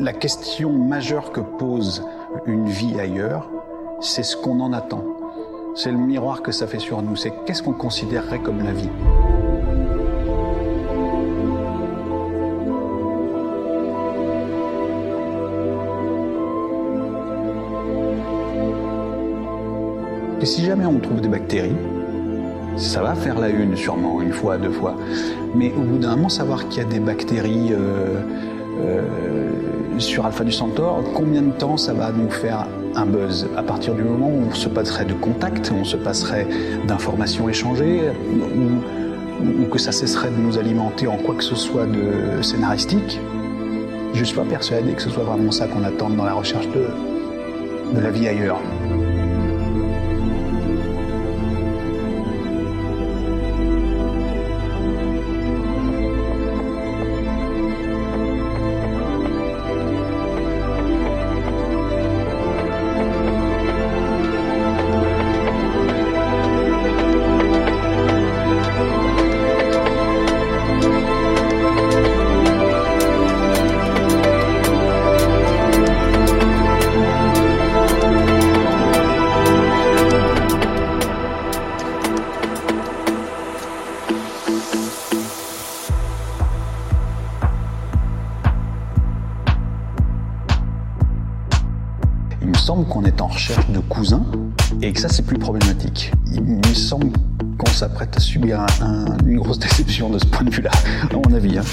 La question majeure que pose une vie ailleurs, c'est ce qu'on en attend. C'est le miroir que ça fait sur nous. C'est qu'est-ce qu'on considérerait comme la vie? Et si jamais on trouve des bactéries, ça va faire la une sûrement, une fois, deux fois. Mais au bout d'un moment, savoir qu'il y a des bactéries euh, euh, sur Alpha du Centaure, combien de temps ça va nous faire un buzz À partir du moment où on se passerait de contact, on se passerait d'informations échangées, ou, que ça cesserait de nous alimenter en quoi que ce soit de scénaristique, je suis pas persuadé que ce soit vraiment ça qu'on attend dans la recherche de, de la vie ailleurs. S'apprête à subir une grosse déception de ce point de vue-là, à mon avis. Hein.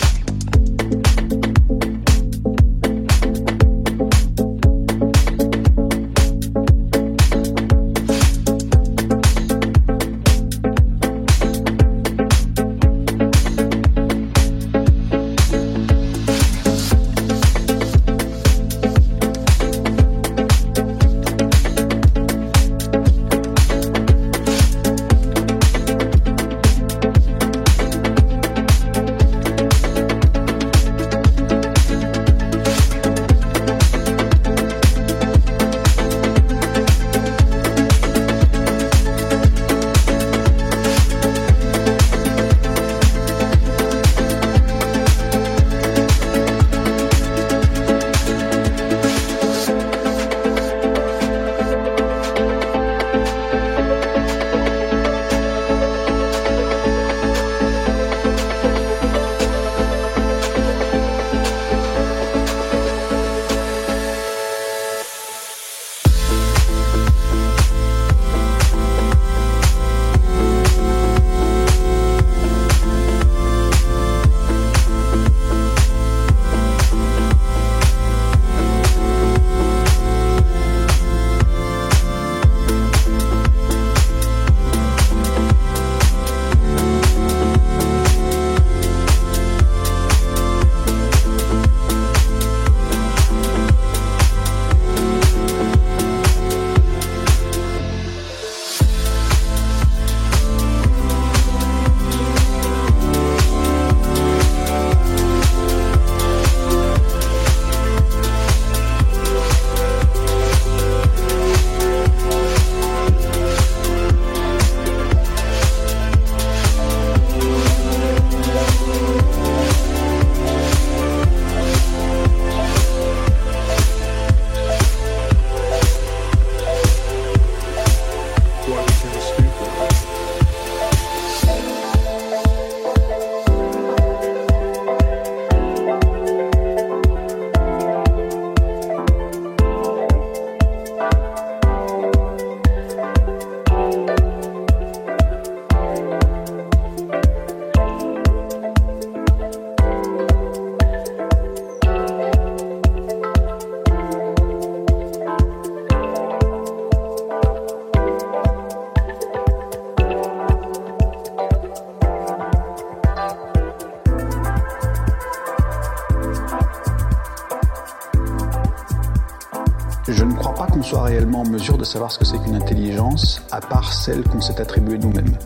De savoir ce que c'est qu'une intelligence, à part celle qu'on s'est attribuée nous-mêmes.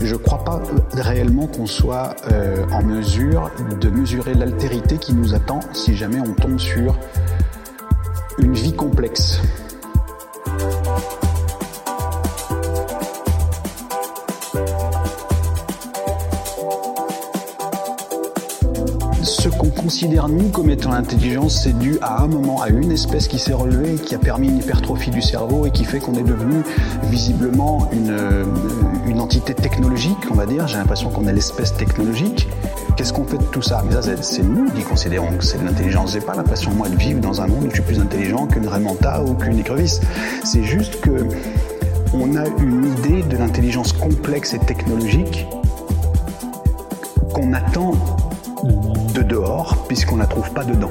Je ne crois pas réellement qu'on soit euh, en mesure de mesurer l'altérité qui nous attend si jamais on tombe sur une vie complexe. Considère nous comme étant l'intelligence, c'est dû à un moment à une espèce qui s'est relevée, qui a permis une hypertrophie du cerveau et qui fait qu'on est devenu visiblement une, euh, entité technologique, on va dire. J'ai l'impression qu'on est l'espèce technologique. Qu'est-ce qu'on fait de tout ça? Mais ça, c'est nous qui considérons que c'est de l'intelligence. J'ai pas l'impression, moi, de vivre dans un monde où je suis plus intelligent qu'une Raymanta ou qu'une écrevisse. C'est juste que on a une idée de l'intelligence complexe et technologique qu'on attend puisqu'on ne la trouve pas dedans.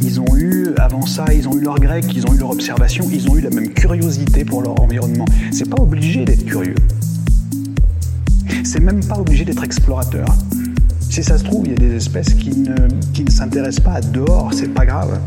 Ils ont eu, avant ça, ils ont eu leur grec, ils ont eu leur observation, ils ont eu la même curiosité pour leur environnement. C'est pas obligé d'être curieux. C'est même pas obligé d'être explorateur. Si ça se trouve, il y a des espèces qui ne, s'intéressent pas à dehors, c'est pas grave.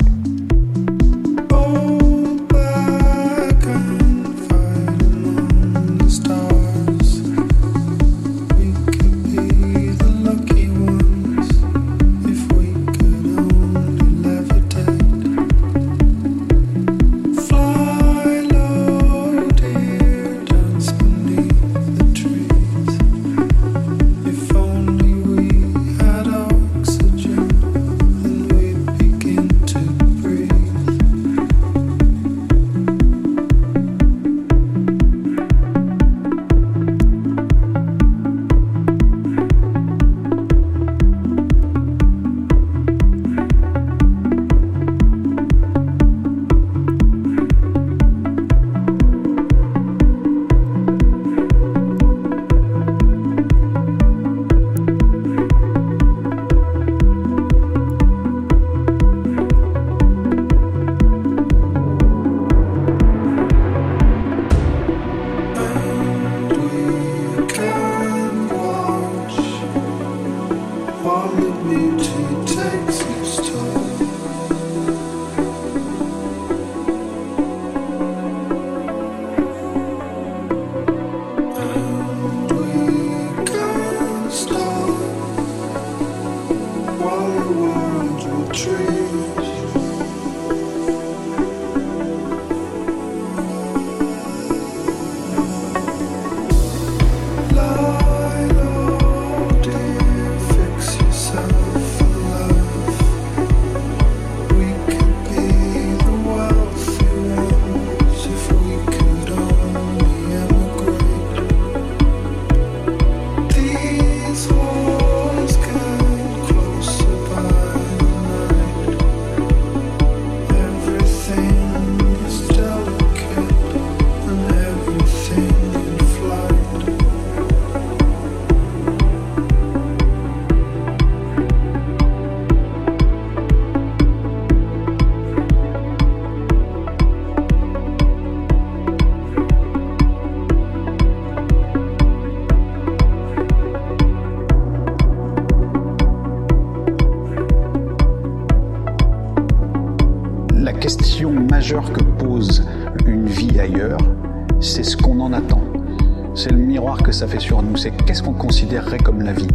Ça fait sur nous. C'est qu'est-ce qu'on considérerait comme la vie?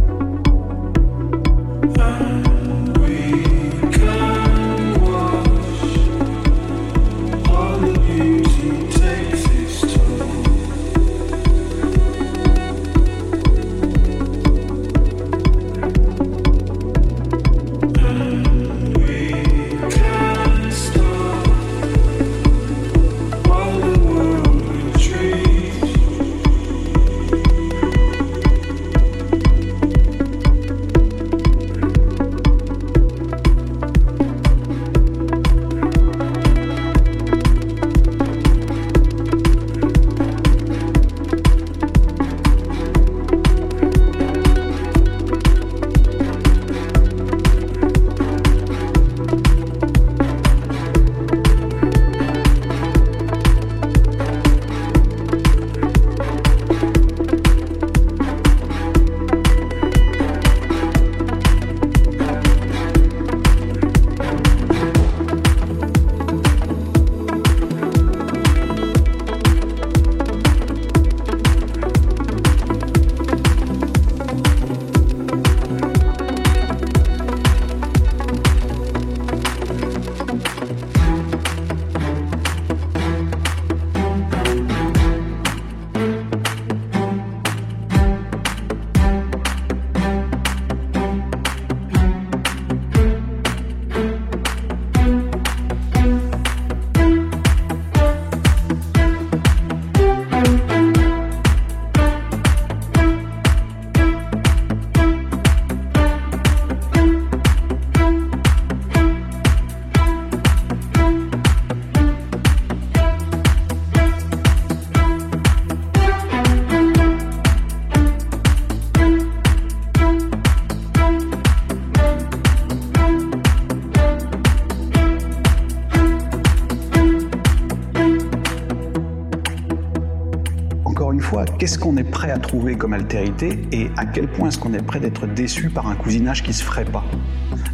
Trouver comme altérité et à quel point est-ce qu'on est prêt d'être déçu par un cousinage qui se ferait pas.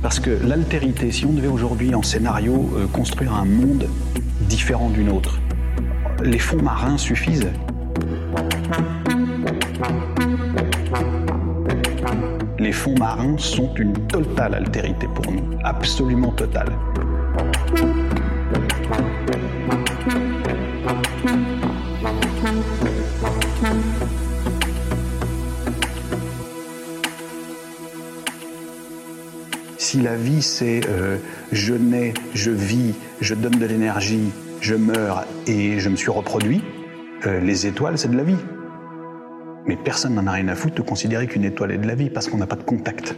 Parce que l'altérité, si on devait aujourd'hui en scénario euh, construire un monde différent d'une autre, les fonds marins suffisent. Les fonds marins sont une totale altérité pour nous, absolument totale. la vie c'est euh, je nais, je vis, je donne de l'énergie, je meurs et je me suis reproduit, euh, les étoiles c'est de la vie. Mais personne n'en a rien à foutre de considérer qu'une étoile est de la vie parce qu'on n'a pas de contact.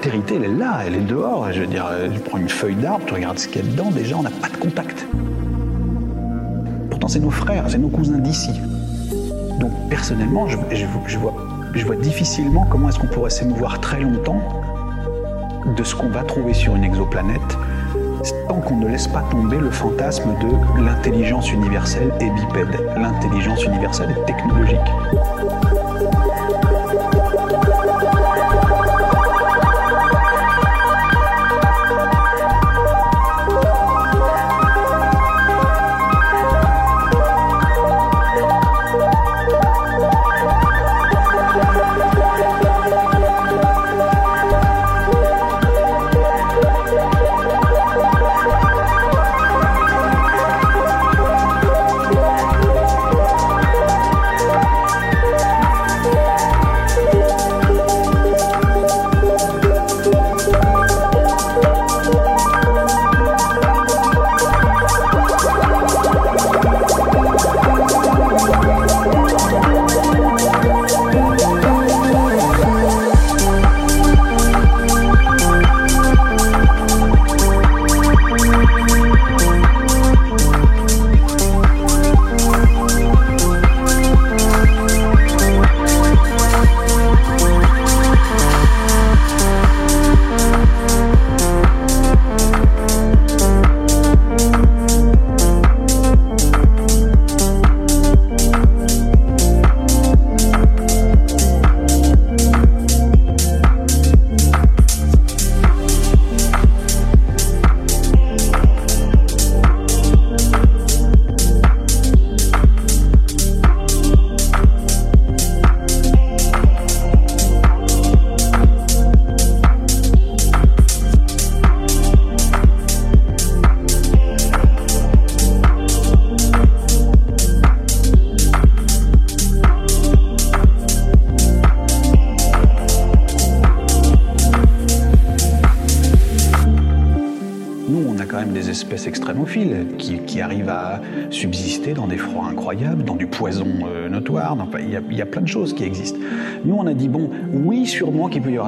L'altérité, elle est là, elle est dehors. Je veux dire, euh, tu prends une feuille d'arbre, tu regardes ce qu'il y a dedans, déjà, on n'a pas de contact. Pourtant, c'est nos frères, c'est nos cousins d'ici. Donc, personnellement, je, vois, je vois difficilement comment est-ce qu'on pourrait s'émouvoir très longtemps de ce qu'on va trouver sur une exoplanète tant qu'on ne laisse pas tomber le fantasme de l'intelligence universelle et bipède, l'intelligence universelle et technologique.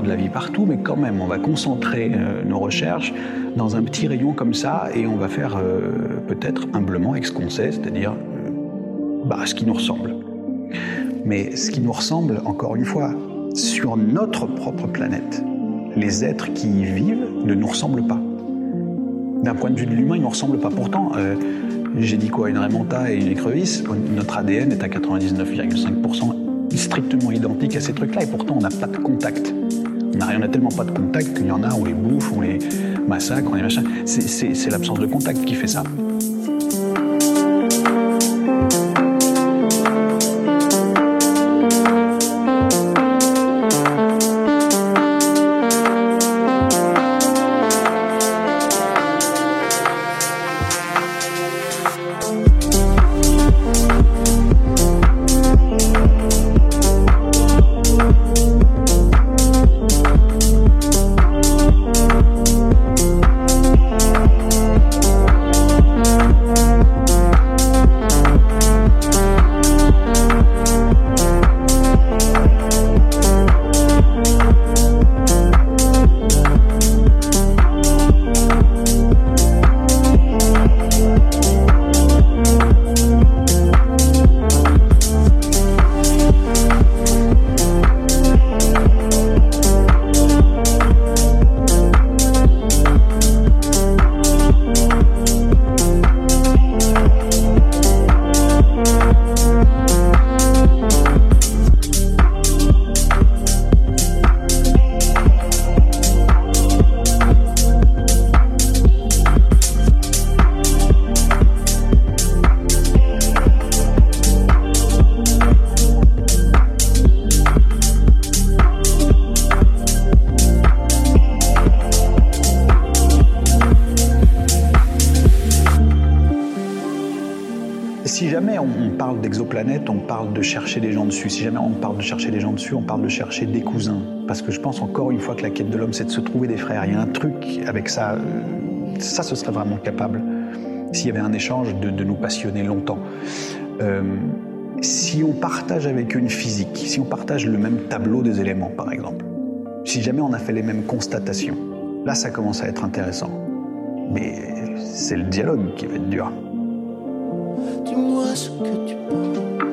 De la vie partout, mais quand même, on va concentrer euh, nos recherches dans un petit rayon comme ça et on va faire euh, peut-être humblement avec ce qu'on sait, c'est-à-dire bah, ce qui nous ressemble. Mais ce qui nous ressemble, encore une fois, sur notre propre planète, les êtres qui y vivent ne nous ressemblent pas. D'un point de vue de l'humain, il ne nous ressemble pas. Pourtant, euh, j'ai dit quoi Une remonta et une écrevisse, notre ADN est à 99,5% strictement identique à ces trucs-là, et pourtant on n'a pas de contact. On n'a tellement pas de contact qu'il y en a, on les bouffe, on les massacre, on les machin. C'est l'absence de contact qui fait ça. Jamais on, parle d'exoplanète, on parle de chercher des gens dessus. Si jamais on parle de chercher des gens dessus, on parle de chercher des cousins. Parce que je pense encore une fois que la quête de l'homme, c'est de se trouver des frères. Il y a un truc avec ça. Euh, ça, ce serait vraiment capable, s'il y avait un échange, de, nous passionner longtemps. Euh, si on partage avec une physique, si on partage le même tableau des éléments, par exemple, si jamais on a fait les mêmes constatations, là, ça commence à être intéressant. Mais c'est le dialogue qui va être dur. Dis-moi ce que tu penses.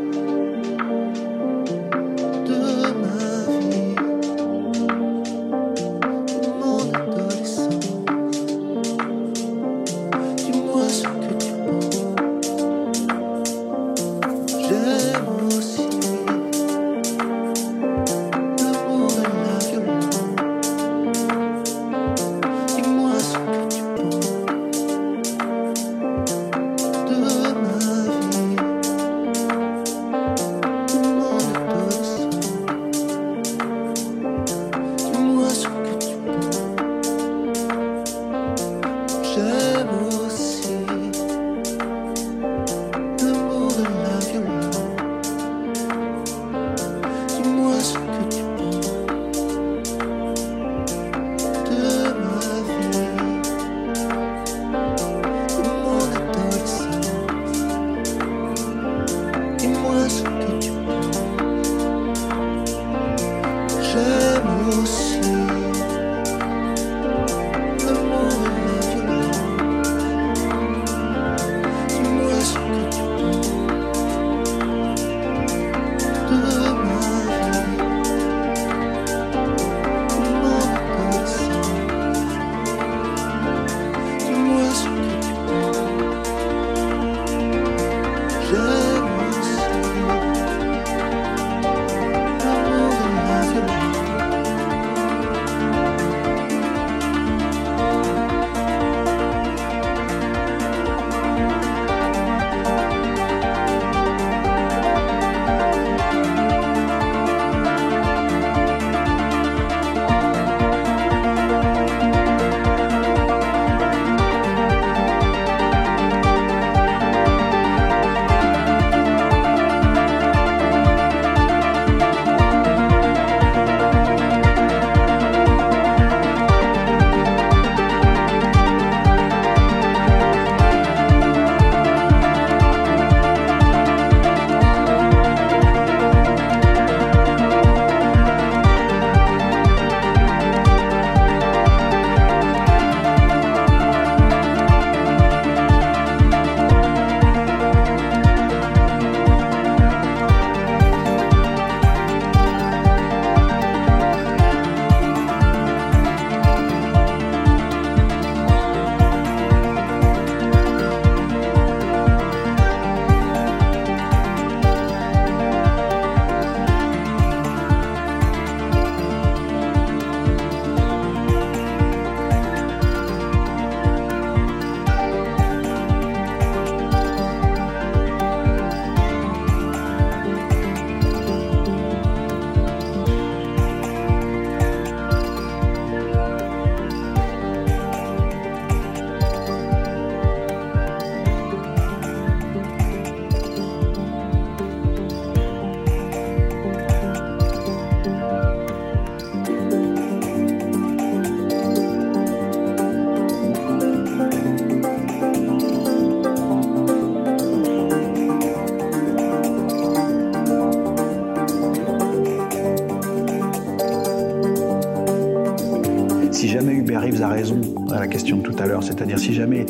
C'est-à-dire si jamais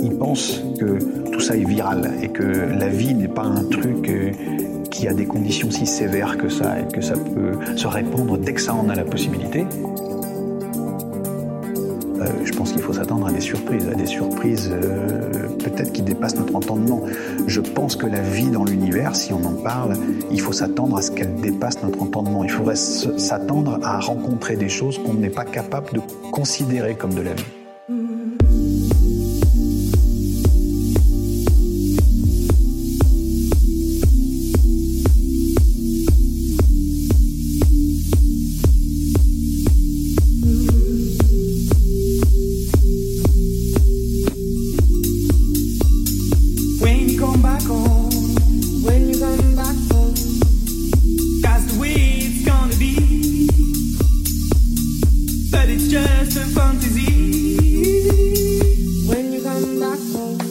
il pense que tout ça est viral et que la vie n'est pas un truc euh, qui a des conditions si sévères que ça et que ça peut se répandre dès que ça en a la possibilité, euh, je pense qu'il faut s'attendre à des surprises, à des surprises euh, peut-être qui dépassent notre entendement. Je pense que la vie dans l'univers, si on en parle, il faut s'attendre à ce qu'elle dépasse notre entendement. Il faudrait s'attendre à rencontrer des choses qu'on n'est pas capable de considérer comme de la vie. Bye.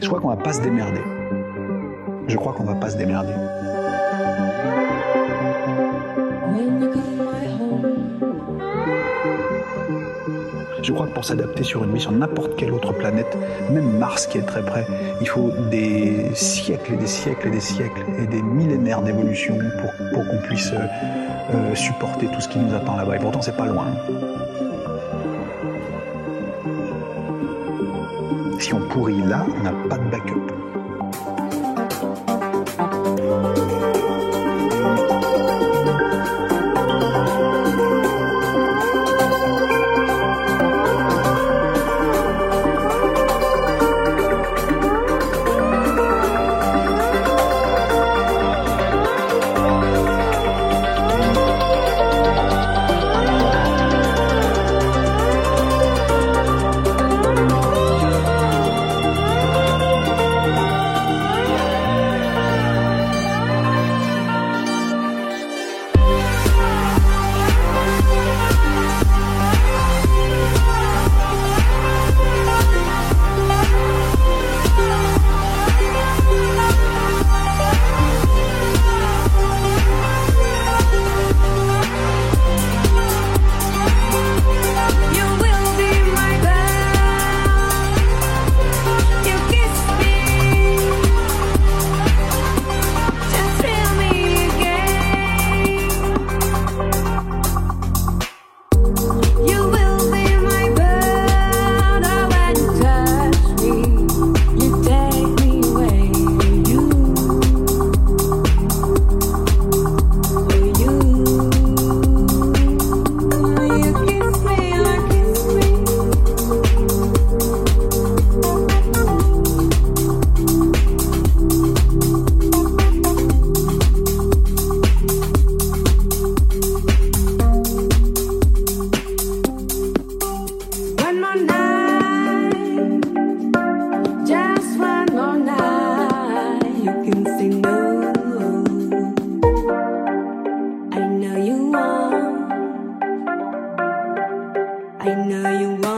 Je crois qu'on va pas se démerder. Je crois qu'on va pas se démerder. Je crois que pour s'adapter sur une vie sur n'importe quelle autre planète, même Mars qui est très près, il faut des siècles et des siècles et des siècles et des millénaires d'évolution pour, qu'on puisse euh, euh, supporter tout ce qui nous attend là-bas. Et pourtant, c'est pas loin. Si on pourrit là, n'a pas de backup. I know you want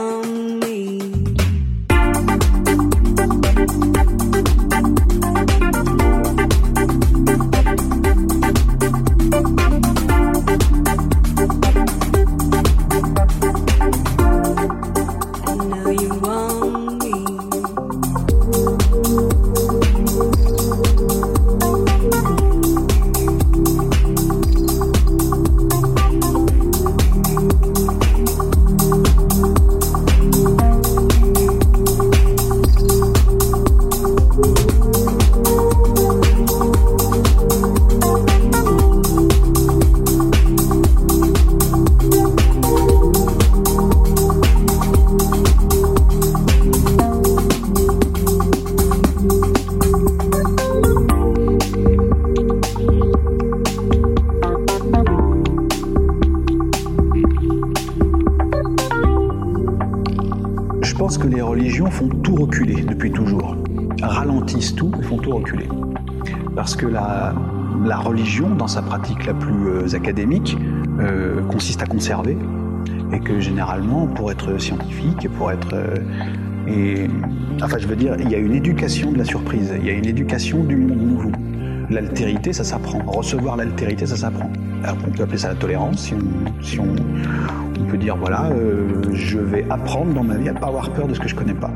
et que généralement pour être scientifique, pour être euh, et enfin je veux dire il y a une éducation de la surprise, il y a une éducation du monde nouveau. L'altérité ça s'apprend, recevoir l'altérité ça s'apprend. On peut appeler ça la tolérance si on, si on, peut dire voilà je vais apprendre dans ma vie à pas avoir peur de ce que je connais pas.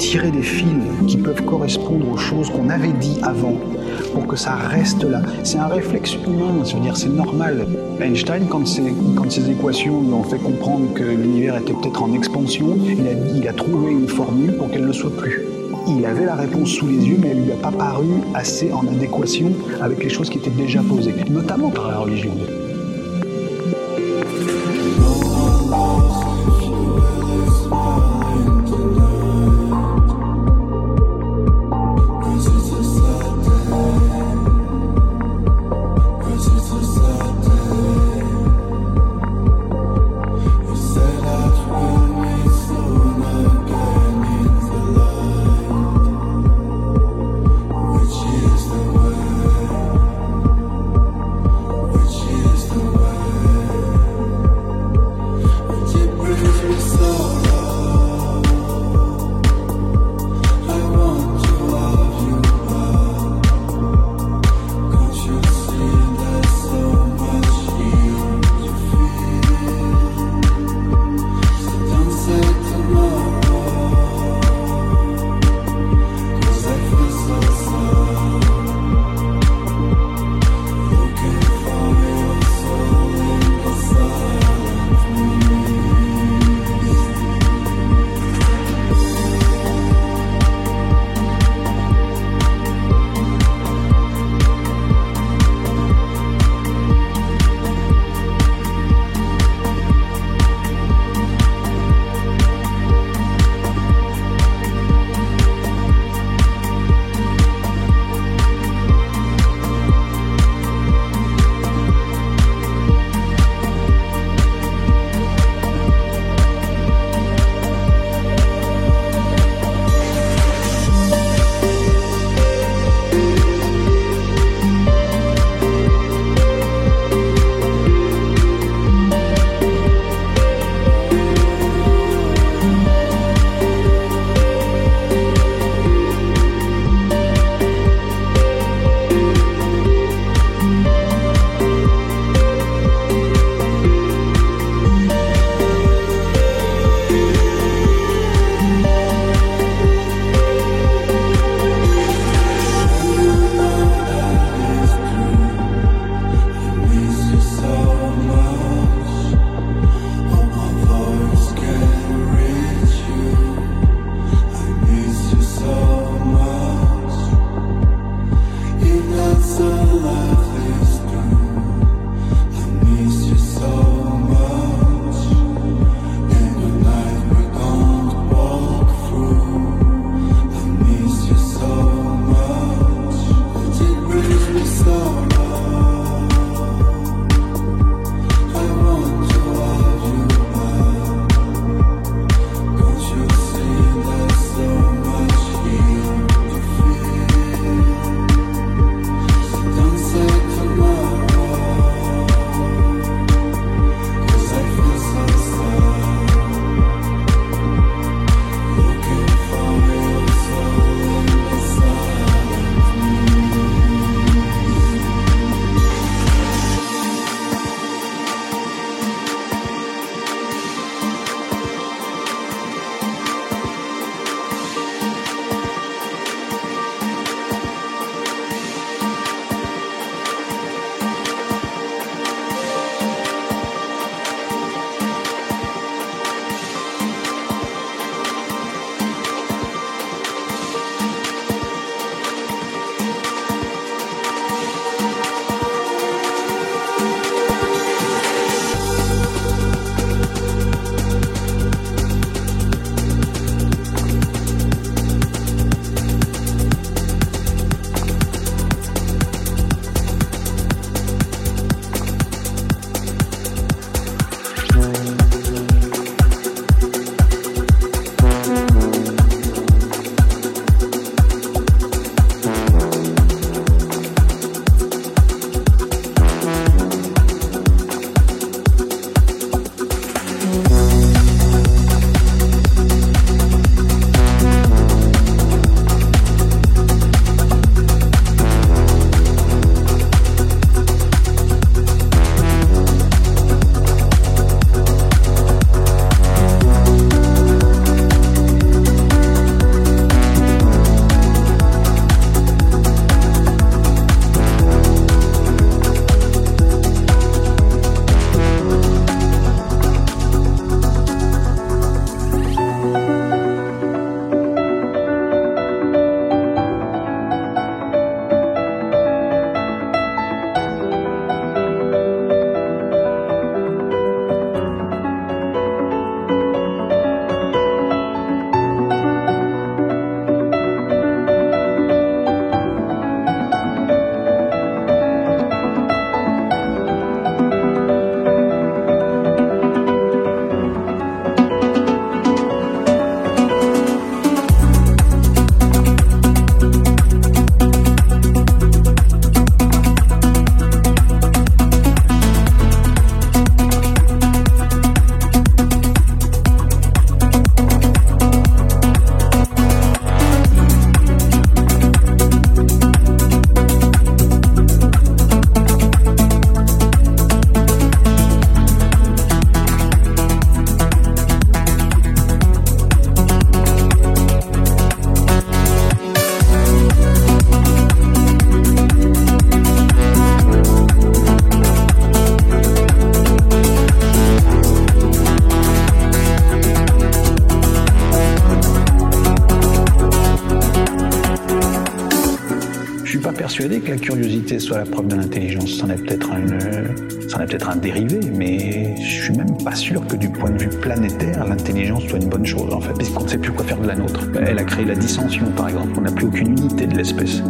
Tirer des fils qui peuvent correspondre aux choses qu'on avait dit avant pour que ça reste là. C'est un réflexe humain, je veux dire, c'est normal. Einstein, quand, ses- équations lui ont fait comprendre que l'univers était peut-être en expansion, il a, trouvé une formule pour qu'elle ne soit plus. il avait la réponse sous les yeux, mais elle lui a pas paru assez en adéquation avec les choses qui étaient déjà posées, notamment par la religion. Soit la preuve de l'intelligence. C'en est peut-être un, c'en est peut-être un dérivé, mais je suis même pas sûr que du point de vue planétaire, l'intelligence soit une bonne chose en fait, puisqu'on ne sait plus quoi faire de la nôtre. Elle a créé la dissension, par exemple. On n'a plus aucune unité de l'espèce.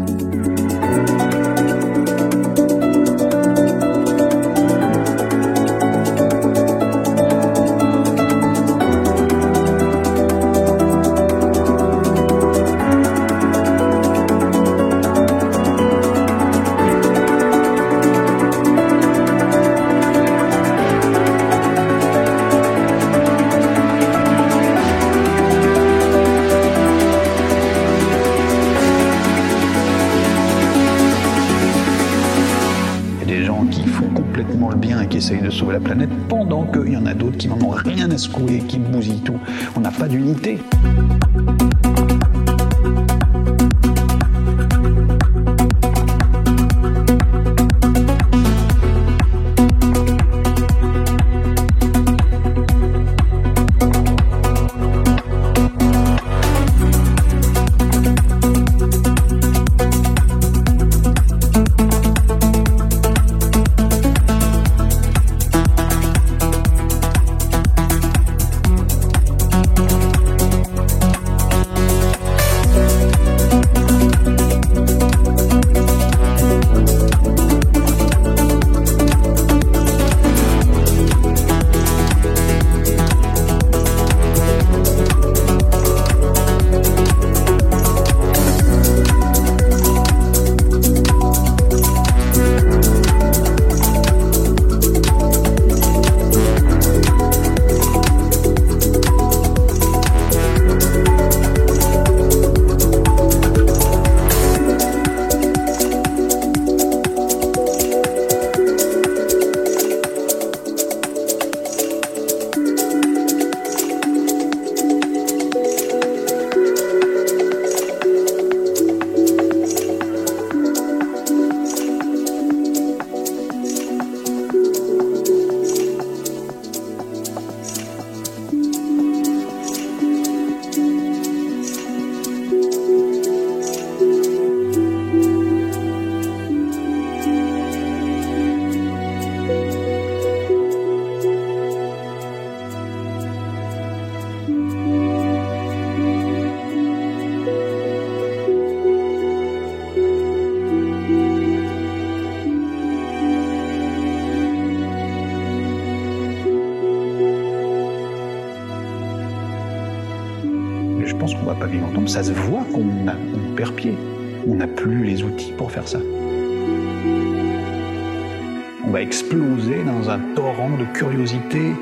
On va exploser dans un torrent de curiosité,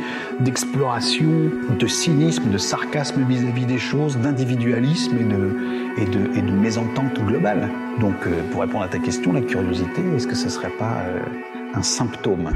d'exploration, de cynisme, de sarcasme vis-à-vis des choses, d'individualisme et et de, mésentente globale. Donc, euh, pour répondre à ta question, la curiosité, est-ce que ce ne serait pas euh, un symptôme?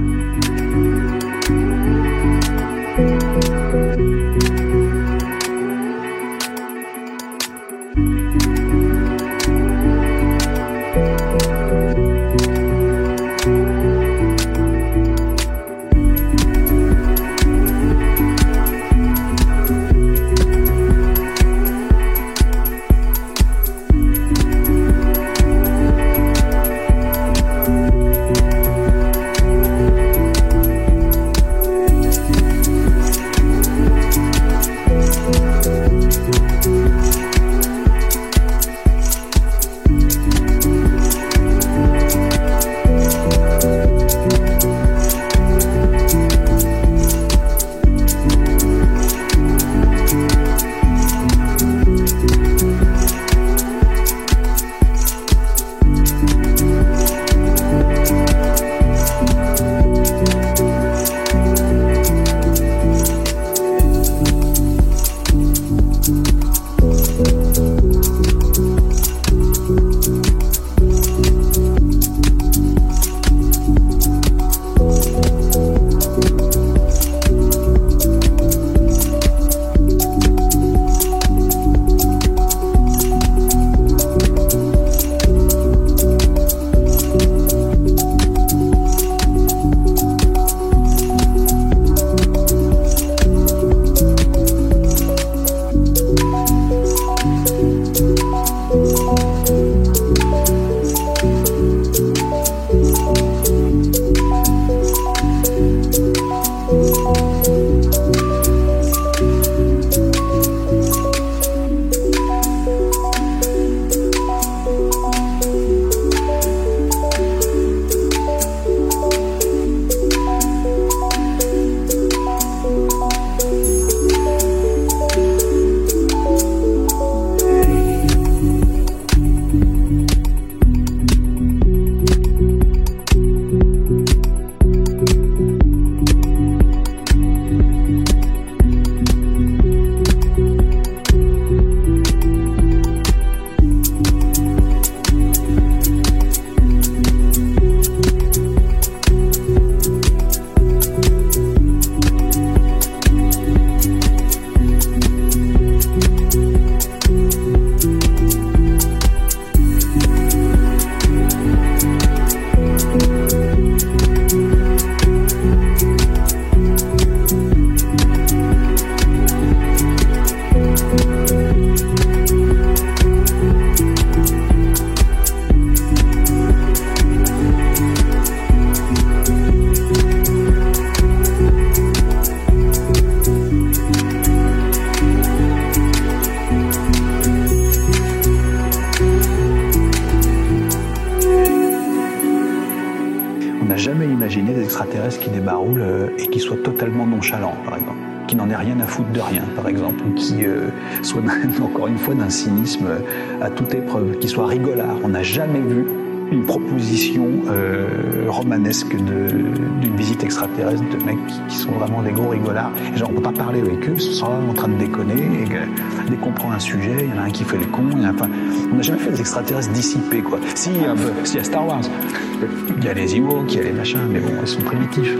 Cynisme à toute épreuve, qui soit rigolard. On n'a jamais vu une proposition euh, romanesque d'une visite extraterrestre de mecs qui, sont vraiment des gros rigolards. Genre, on peut pas parler avec eux, ils sont en train de déconner. Et dès qu'on prend un sujet, il y en a un qui fait les cons. enfin, on n'a jamais fait des extraterrestres dissipés, quoi. Si, un peu, si, il y a Star Wars. Il y a les Ewoks, il y a les machins, mais bon, ils sont primitifs.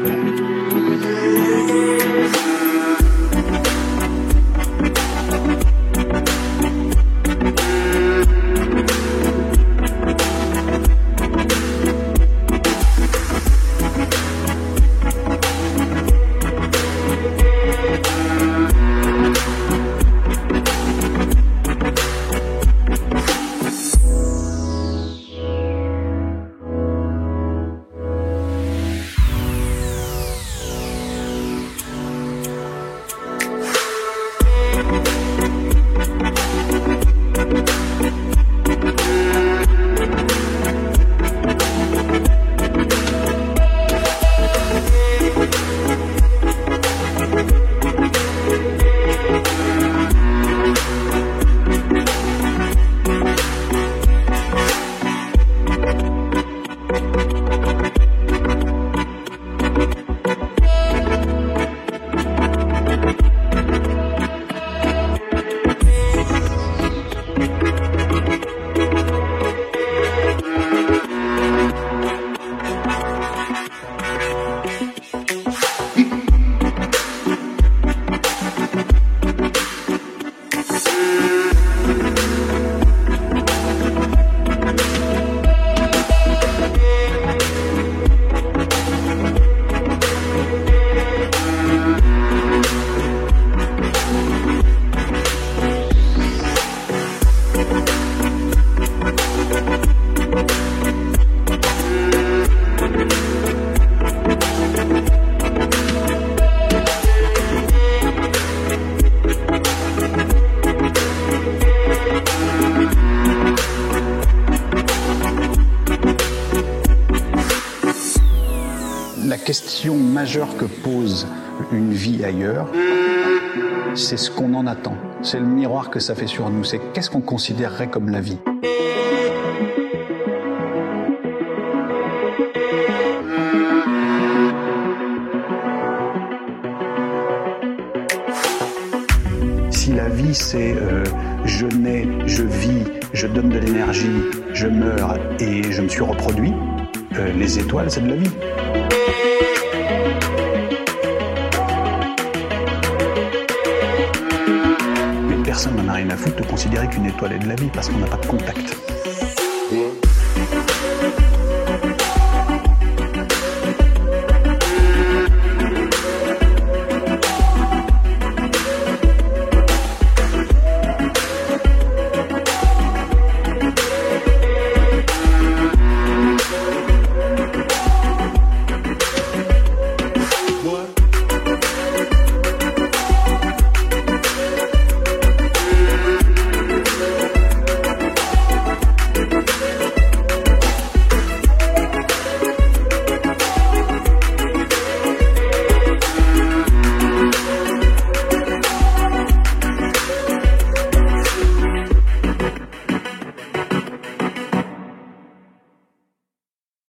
Majeure que pose une vie ailleurs, c'est ce qu'on en attend. C'est le miroir que ça fait sur nous. C'est qu'est-ce qu'on considérerait comme la vie. Si la vie c'est euh, je nais, je vis, je donne de l'énergie, je meurs et je me suis reproduit, euh, les étoiles c'est de la vie. Rien à foutre de considérer qu'une étoile est de la vie parce qu'on n'a pas de contact.